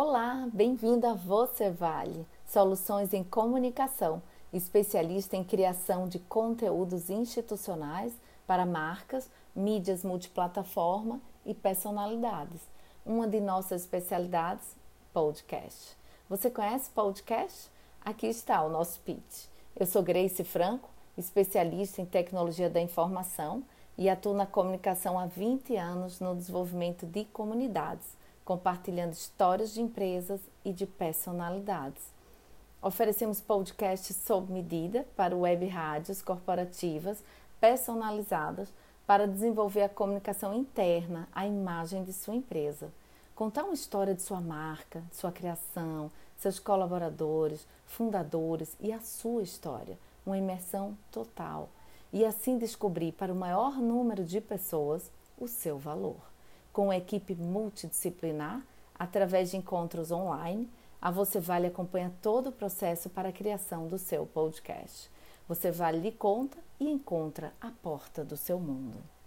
Olá, bem-vindo a Você Vale, soluções em comunicação, especialista em criação de conteúdos institucionais para marcas, mídias multiplataforma e personalidades. Uma de nossas especialidades, podcast. Você conhece podcast? Aqui está o nosso pitch. Eu sou Grace Franco, especialista em tecnologia da informação e atuo na comunicação há 20 anos no desenvolvimento de comunidades, compartilhando histórias de empresas e de personalidades. Oferecemos podcasts sob medida para web rádios corporativas personalizadas para desenvolver a comunicação interna, a imagem de sua empresa. Contar uma história de sua marca, de sua criação, seus colaboradores, fundadores e a sua história. Uma imersão total e assim descobrir para o maior número de pessoas o seu valor. Com equipe multidisciplinar, através de encontros online, a Você Vale acompanha todo o processo para a criação do seu podcast. Você Vale lhe conta e encontra a porta do seu mundo.